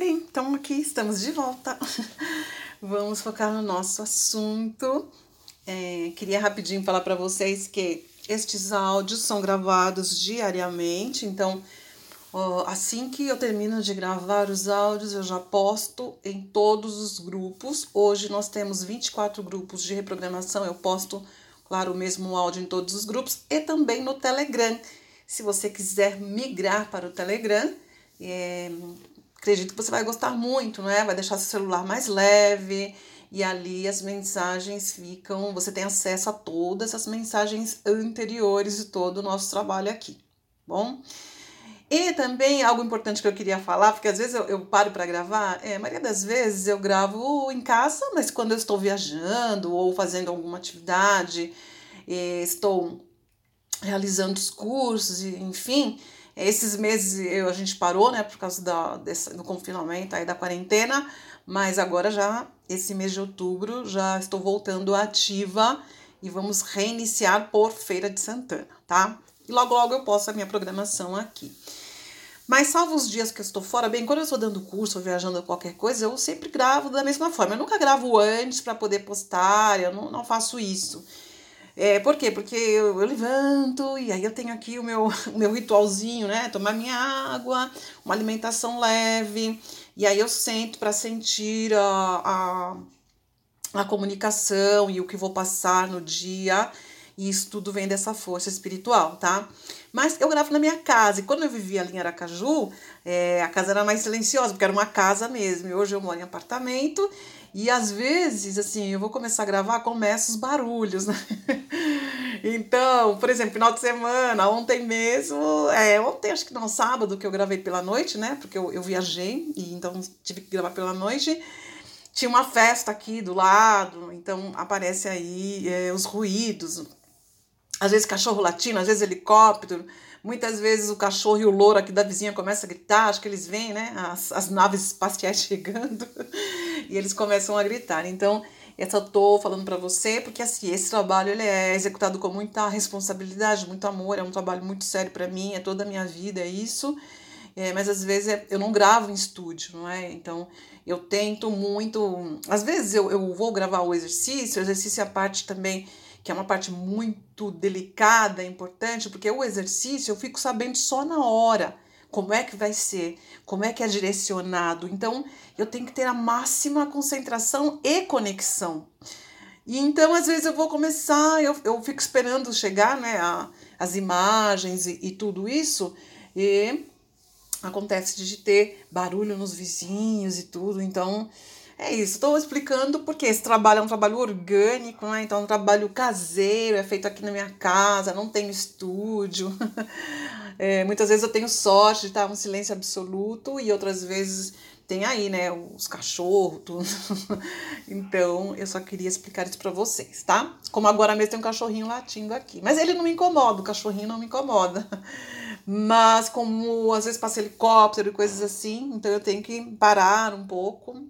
Bem, então aqui estamos de volta. Vamos focar no nosso assunto. É, queria rapidinho falar para vocês que estes áudios são gravados diariamente, então assim que eu termino de gravar os áudios, eu já posto em todos os grupos. Hoje nós temos 24 grupos de reprogramação, eu posto, claro, o mesmo áudio em todos os grupos e também no Telegram. Se você quiser migrar para o Telegram, é, acredito que você vai gostar muito, não é? Vai deixar seu celular mais leve e ali as mensagens ficam, você tem acesso a todas as mensagens anteriores de todo o nosso trabalho aqui, bom? E também algo importante que eu queria falar, porque às vezes eu, eu paro para gravar, é, a maioria das vezes eu gravo em casa, mas quando eu estou viajando ou fazendo alguma atividade, estou realizando os cursos, enfim, esses meses eu, a gente parou, né, por causa da, desse, do confinamento aí da quarentena, mas agora já, esse mês de outubro, já estou voltando ativa e vamos reiniciar por Feira de Santana, tá? E logo, logo eu posto a minha programação aqui. Mas salvo os dias que eu estou fora, bem, quando eu estou dando curso ou viajando qualquer coisa, eu sempre gravo da mesma forma. Eu nunca gravo antes para poder postar, eu não, não faço isso. É, por quê? Porque eu, eu, levanto e aí eu tenho aqui o meu, o meu ritualzinho, né? Tomar minha água, uma alimentação leve, e aí eu sento para sentir a, a, a comunicação e o que vou passar no dia. E isso tudo vem dessa força espiritual, tá? Mas eu gravo na minha casa. E quando eu vivia ali em Aracaju, é, a casa era mais silenciosa, porque era uma casa mesmo. E hoje eu moro em apartamento e às vezes, assim, eu vou começar a gravar, começa os barulhos, né? Então, por exemplo, final de semana, ontem mesmo, é, ontem acho que não, sábado que eu gravei pela noite, né? Porque eu, eu viajei e então tive que gravar pela noite. Tinha uma festa aqui do lado, então aparece aí é, os ruídos. Às vezes cachorro latino, às vezes helicóptero. Muitas vezes o cachorro e o louro aqui da vizinha começam a gritar, acho que eles veem, né? As, as naves espaciais chegando e eles começam a gritar. Então, essa tô falando para você porque assim, esse trabalho ele é executado com muita responsabilidade, muito amor, é um trabalho muito sério para mim, é toda a minha vida, é isso. É, mas às vezes é, eu não gravo em estúdio, não é? Então eu tento muito. Às vezes eu, eu vou gravar o exercício, o exercício é a parte também que é uma parte muito delicada, importante, porque o exercício eu fico sabendo só na hora como é que vai ser, como é que é direcionado. Então, eu tenho que ter a máxima concentração e conexão. E então, às vezes, eu vou começar, eu, eu fico esperando chegar, né, a, as imagens e, e tudo isso, e acontece de ter barulho nos vizinhos e tudo, então é isso, estou explicando porque esse trabalho é um trabalho orgânico, né? Então é um trabalho caseiro, é feito aqui na minha casa, não tenho estúdio. É, muitas vezes eu tenho sorte de estar um silêncio absoluto e outras vezes tem aí, né, os cachorros, tudo. então, eu só queria explicar isso para vocês, tá? Como agora mesmo tem um cachorrinho latindo aqui. Mas ele não me incomoda, o cachorrinho não me incomoda. Mas como às vezes passa helicóptero e coisas assim, então eu tenho que parar um pouco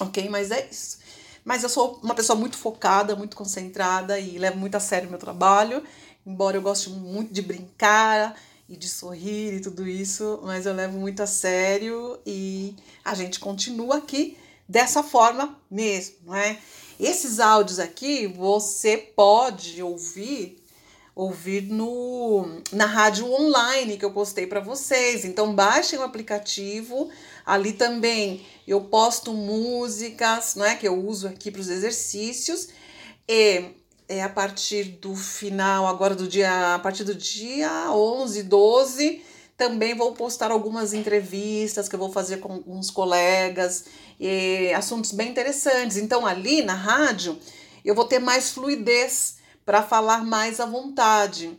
ok? Mas é isso. Mas eu sou uma pessoa muito focada, muito concentrada e levo muito a sério o meu trabalho, embora eu goste muito de brincar e de sorrir e tudo isso, mas eu levo muito a sério e a gente continua aqui dessa forma mesmo, né? Esses áudios aqui você pode ouvir ouvir no na rádio online que eu postei para vocês. Então baixem o aplicativo Ali também eu posto músicas, né, que eu uso aqui para os exercícios. E é a partir do final, agora do dia, a partir do dia 11, 12, também vou postar algumas entrevistas que eu vou fazer com alguns colegas, e assuntos bem interessantes. Então, ali na rádio, eu vou ter mais fluidez para falar mais à vontade.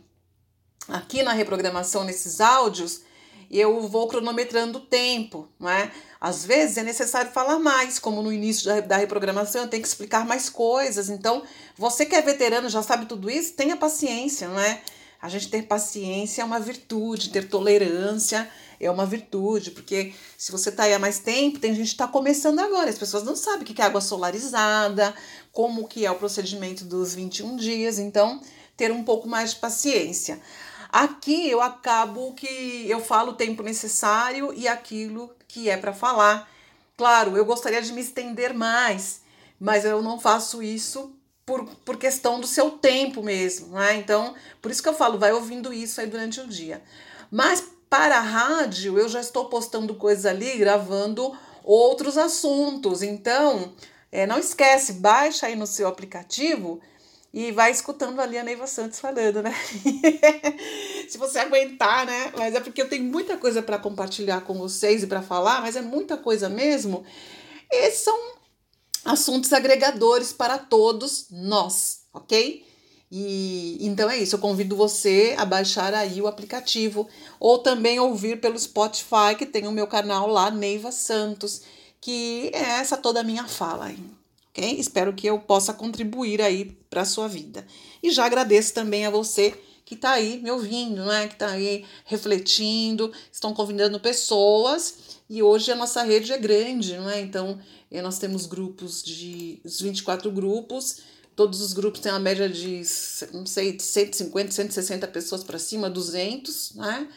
Aqui na reprogramação, nesses áudios, eu vou cronometrando o tempo, não é? Às vezes é necessário falar mais, como no início da, da reprogramação eu tenho que explicar mais coisas. Então, você que é veterano já sabe tudo isso, tenha paciência, não é? A gente ter paciência é uma virtude, ter tolerância é uma virtude, porque se você está aí há mais tempo, tem gente que está começando agora, as pessoas não sabem o que é água solarizada, como que é o procedimento dos 21 dias, então ter um pouco mais de paciência. Aqui eu acabo que eu falo o tempo necessário e aquilo que é para falar. Claro, eu gostaria de me estender mais, mas eu não faço isso por, por questão do seu tempo mesmo, né? Então, por isso que eu falo, vai ouvindo isso aí durante o dia. Mas para a rádio, eu já estou postando coisas ali, gravando outros assuntos. Então, é, não esquece, baixa aí no seu aplicativo e vai escutando ali a Neiva Santos falando, né? Se você aguentar, né? Mas é porque eu tenho muita coisa para compartilhar com vocês e para falar, mas é muita coisa mesmo. E são assuntos agregadores para todos nós, ok? E então é isso, eu convido você a baixar aí o aplicativo ou também ouvir pelo Spotify, que tem o meu canal lá, Neiva Santos, que é essa toda a minha fala aí ok? Espero que eu possa contribuir aí para a sua vida. E já agradeço também a você que está aí me ouvindo, né? Que está aí refletindo, estão convidando pessoas. E hoje a nossa rede é grande, não é? Então, eh, nós temos grupos de os 24 grupos, todos os grupos têm uma média de, não sei, 150, 160 pessoas para cima, 200, né?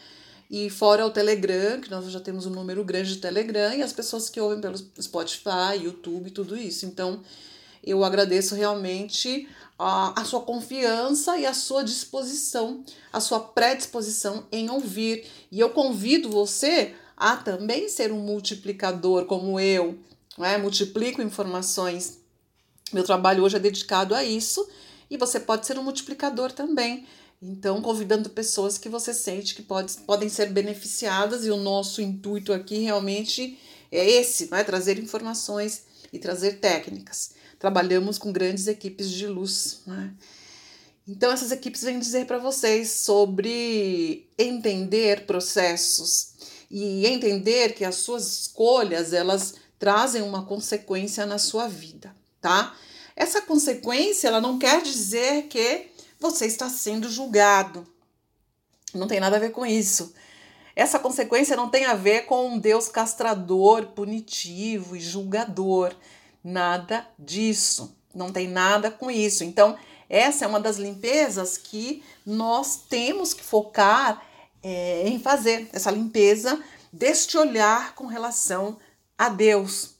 E fora o Telegram, que nós já temos um número grande de Telegram, e as pessoas que ouvem pelo Spotify, YouTube, tudo isso. Então, eu agradeço realmente a, a sua confiança e a sua disposição, a sua predisposição em ouvir. E eu convido você a também ser um multiplicador como eu, né? multiplico informações. Meu trabalho hoje é dedicado a isso e você pode ser um multiplicador também. Então, convidando pessoas que você sente que pode, podem ser beneficiadas, e o nosso intuito aqui realmente é esse: é trazer informações e trazer técnicas. Trabalhamos com grandes equipes de luz. Né? Então, essas equipes vêm dizer para vocês sobre entender processos e entender que as suas escolhas elas trazem uma consequência na sua vida, tá? Essa consequência ela não quer dizer que você está sendo julgado. Não tem nada a ver com isso. Essa consequência não tem a ver com um Deus castrador, punitivo e julgador. Nada disso. Não tem nada com isso. Então, essa é uma das limpezas que nós temos que focar é, em fazer essa limpeza deste olhar com relação a Deus,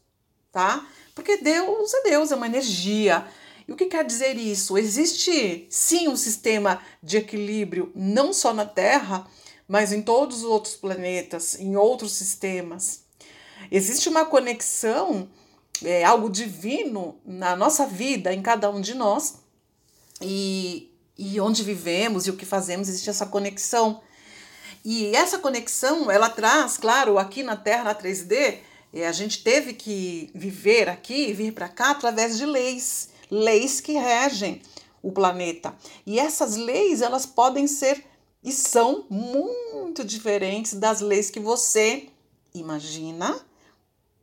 tá? Porque Deus é Deus, é uma energia. E o que quer dizer isso? Existe sim um sistema de equilíbrio, não só na Terra, mas em todos os outros planetas, em outros sistemas. Existe uma conexão, é, algo divino na nossa vida, em cada um de nós, e, e onde vivemos e o que fazemos, existe essa conexão. E essa conexão, ela traz, claro, aqui na Terra, na 3D, é, a gente teve que viver aqui, vir para cá através de leis leis que regem o planeta. E essas leis, elas podem ser e são muito diferentes das leis que você imagina,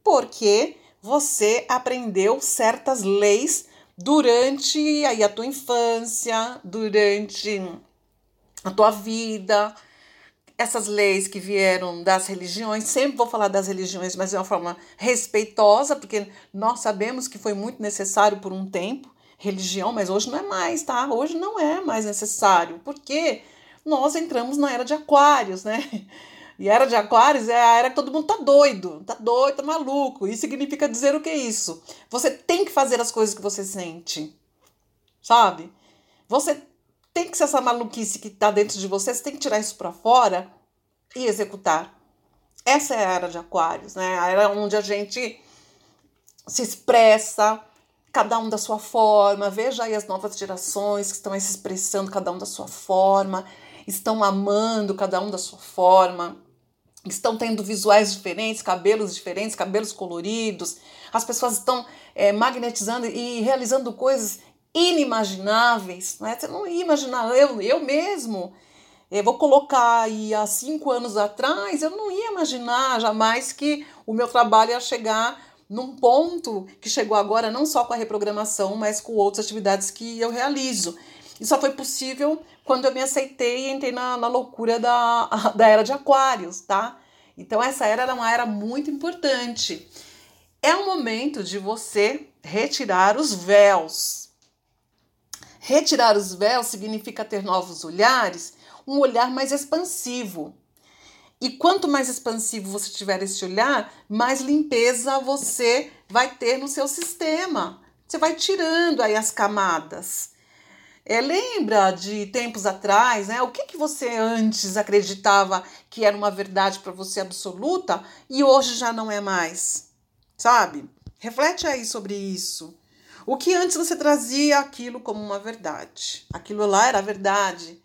porque você aprendeu certas leis durante aí a tua infância, durante a tua vida, essas leis que vieram das religiões, sempre vou falar das religiões, mas de uma forma respeitosa, porque nós sabemos que foi muito necessário por um tempo religião, mas hoje não é mais, tá? Hoje não é mais necessário, porque nós entramos na era de Aquários, né? E a era de Aquários é a era que todo mundo tá doido, tá doido, tá maluco. Isso significa dizer o que é isso? Você tem que fazer as coisas que você sente, sabe? Você tem que ser essa maluquice que está dentro de você, você tem que tirar isso para fora e executar. Essa é a era de Aquários, né? A era onde a gente se expressa, cada um da sua forma. Veja aí as novas gerações que estão aí se expressando, cada um da sua forma, estão amando cada um da sua forma, estão tendo visuais diferentes, cabelos diferentes, cabelos coloridos. As pessoas estão é, magnetizando e realizando coisas inimagináveis, né? Você não ia imaginar, eu, eu mesmo, eu vou colocar aí há cinco anos atrás, eu não ia imaginar jamais que o meu trabalho ia chegar num ponto que chegou agora, não só com a reprogramação, mas com outras atividades que eu realizo. E só foi possível quando eu me aceitei e entrei na, na loucura da, da era de Aquários, tá? Então, essa era era uma era muito importante. É o momento de você retirar os véus Retirar os véus significa ter novos olhares, um olhar mais expansivo. E quanto mais expansivo você tiver esse olhar, mais limpeza você vai ter no seu sistema. Você vai tirando aí as camadas. É, lembra de tempos atrás, né? O que, que você antes acreditava que era uma verdade para você absoluta e hoje já não é mais? Sabe? Reflete aí sobre isso. O que antes você trazia aquilo como uma verdade. Aquilo lá era verdade.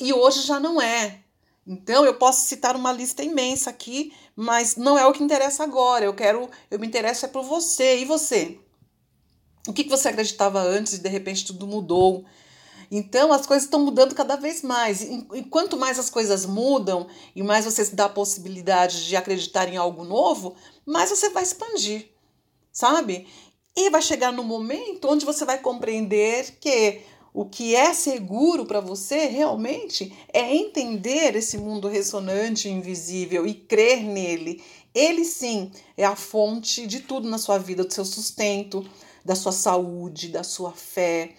E hoje já não é. Então eu posso citar uma lista imensa aqui, mas não é o que interessa agora. Eu quero, eu me interesso é por você. E você? O que, que você acreditava antes e de repente tudo mudou? Então as coisas estão mudando cada vez mais. E quanto mais as coisas mudam e mais você se dá a possibilidade de acreditar em algo novo, mais você vai expandir, sabe? E vai chegar no momento onde você vai compreender que o que é seguro para você realmente é entender esse mundo ressonante e invisível e crer nele. Ele sim é a fonte de tudo na sua vida, do seu sustento, da sua saúde, da sua fé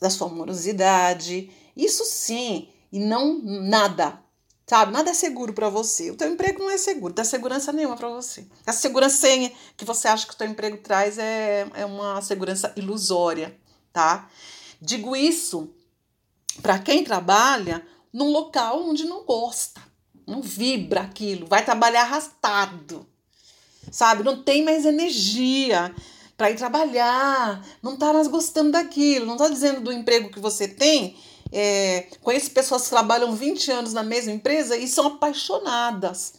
da sua amorosidade. Isso sim, e não nada. Sabe? Nada é seguro para você. O teu emprego não é seguro, não dá segurança nenhuma para você. A segurança que você acha que o teu emprego traz é, é uma segurança ilusória, tá? Digo isso para quem trabalha num local onde não gosta, não vibra aquilo, vai trabalhar arrastado, sabe? Não tem mais energia para ir trabalhar, não está mais gostando daquilo, não está dizendo do emprego que você tem. É, conheço pessoas que trabalham 20 anos na mesma empresa e são apaixonadas,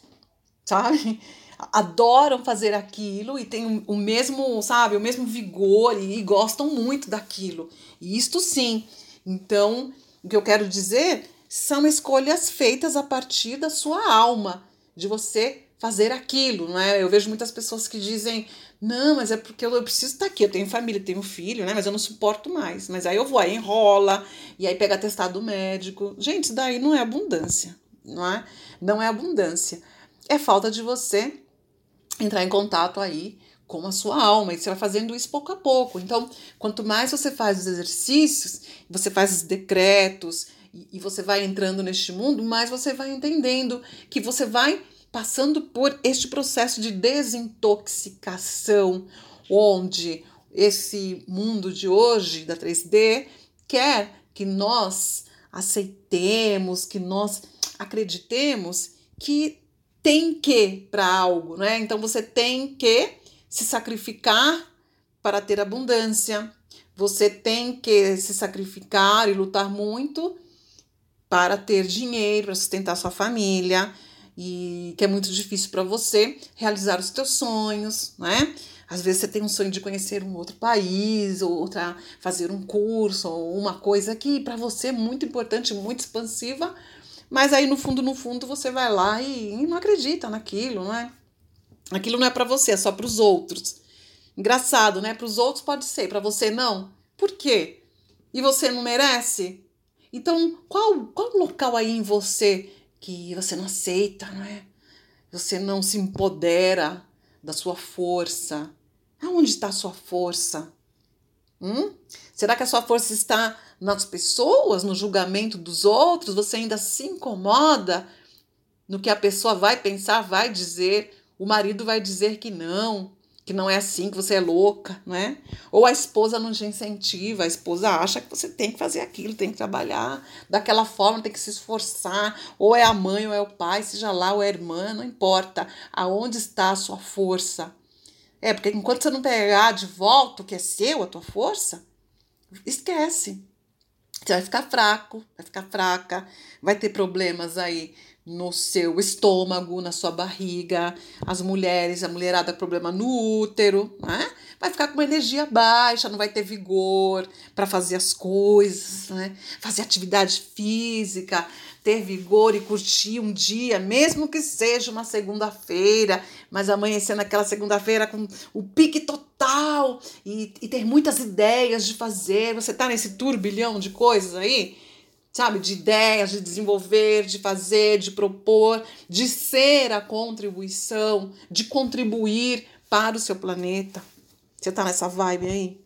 sabe? Adoram fazer aquilo e têm o mesmo, sabe, o mesmo vigor e, e gostam muito daquilo. E isto sim. Então, o que eu quero dizer são escolhas feitas a partir da sua alma, de você fazer aquilo, não é? Eu vejo muitas pessoas que dizem: não, mas é porque eu, preciso estar aqui. Eu tenho família, tenho filho, né? Mas eu não suporto mais. Mas aí eu vou, aí enrola, e aí pega atestado médico. Gente, isso daí não é abundância, não é? Não é abundância. É falta de você entrar em contato aí com a sua alma. E você vai fazendo isso pouco a pouco. Então, quanto mais você faz os exercícios, você faz os decretos, e, e você vai entrando neste mundo, mais você vai entendendo que você vai passando por este processo de desintoxicação, onde esse mundo de hoje da 3D quer que nós aceitemos, que nós acreditemos que tem que para algo, né? Então você tem que se sacrificar para ter abundância. Você tem que se sacrificar e lutar muito para ter dinheiro, para sustentar sua família e que é muito difícil para você realizar os teus sonhos, né? Às vezes você tem um sonho de conhecer um outro país, ou outra, fazer um curso, ou uma coisa que para você é muito importante, muito expansiva, mas aí no fundo, no fundo, você vai lá e, e não acredita naquilo, né? Aquilo não é para você, é só para os outros. Engraçado, né? Para os outros pode ser, para você não. Por quê? E você não merece? Então, qual, qual local aí em você que você não aceita, não é? Você não se empodera da sua força. Aonde está a sua força? Hum? Será que a sua força está nas pessoas, no julgamento dos outros? Você ainda se incomoda no que a pessoa vai pensar, vai dizer? O marido vai dizer que não que não é assim, que você é louca, não é? Ou a esposa não te incentiva, a esposa acha que você tem que fazer aquilo, tem que trabalhar daquela forma, tem que se esforçar, ou é a mãe ou é o pai, seja lá ou é a irmã, não importa aonde está a sua força. É, porque enquanto você não pegar de volta o que é seu, a tua força, esquece. Você vai ficar fraco, vai ficar fraca, vai ter problemas aí no seu estômago, na sua barriga, as mulheres, a mulherada problema no útero, né? Vai ficar com uma energia baixa, não vai ter vigor para fazer as coisas, né? Fazer atividade física, ter vigor e curtir um dia, mesmo que seja uma segunda-feira, mas amanhecer naquela segunda-feira com o pique total e, e ter muitas ideias de fazer. Você tá nesse turbilhão de coisas aí? Sabe, de ideias, de desenvolver, de fazer, de propor, de ser a contribuição, de contribuir para o seu planeta. Você tá nessa vibe aí?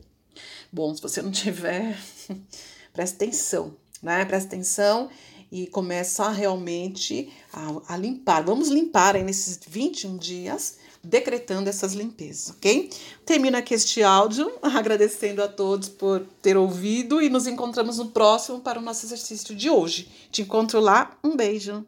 Bom, se você não tiver, presta atenção, né? Presta atenção e começa realmente a, a limpar. Vamos limpar aí nesses 21 dias, decretando essas limpezas, ok? Termino aqui este áudio, agradecendo a todos por ter ouvido e nos encontramos no próximo para o nosso exercício de hoje. Te encontro lá, um beijo!